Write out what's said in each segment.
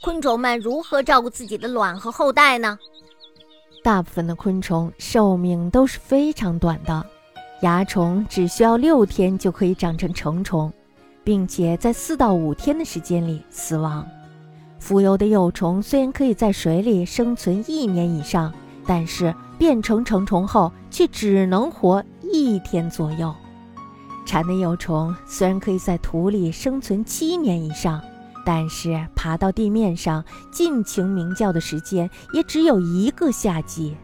昆虫们如何照顾自己的卵和后代呢？大部分的昆虫寿命都是非常短的，蚜虫只需要六天就可以长成成虫，并且在四到五天的时间里死亡。浮游的幼虫虽然可以在水里生存一年以上，但是变成成虫后却只能活一天左右。蝉的幼虫虽然可以在土里生存七年以上。但是爬到地面上尽情鸣叫的时间也只有一个夏季。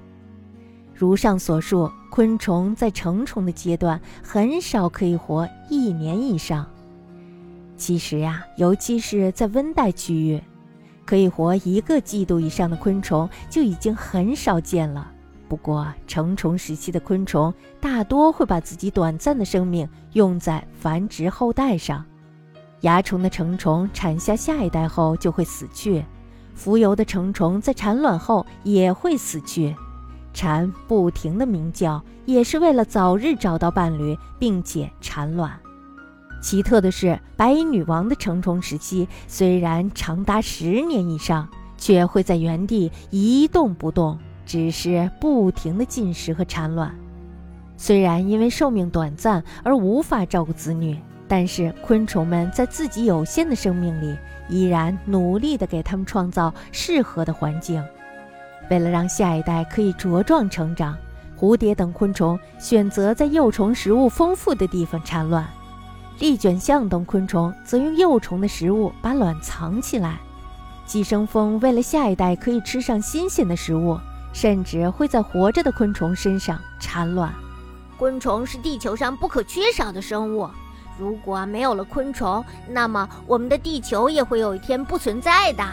如上所述，昆虫在成虫的阶段很少可以活一年以上。其实呀，尤其是在温带区域，可以活一个季度以上的昆虫就已经很少见了。不过，成虫时期的昆虫大多会把自己短暂的生命用在繁殖后代上。蚜虫的成虫产下下一代后就会死去，浮游的成虫在产卵后也会死去。蝉不停地鸣叫，也是为了早日找到伴侣，并且产卵。奇特的是，白蚁女王的成虫时期虽然长达十年以上，却会在原地一动不动，只是不停地进食和产卵。虽然因为寿命短暂而无法照顾子女。但是昆虫们在自己有限的生命里，依然努力地给它们创造适合的环境。为了让下一代可以茁壮成长，蝴蝶等昆虫选择在幼虫食物丰富的地方产卵；丽卷象等昆虫则用幼虫的食物把卵藏起来。寄生蜂为了下一代可以吃上新鲜的食物，甚至会在活着的昆虫身上产卵。昆虫是地球上不可缺少的生物。如果没有了昆虫，那么我们的地球也会有一天不存在的。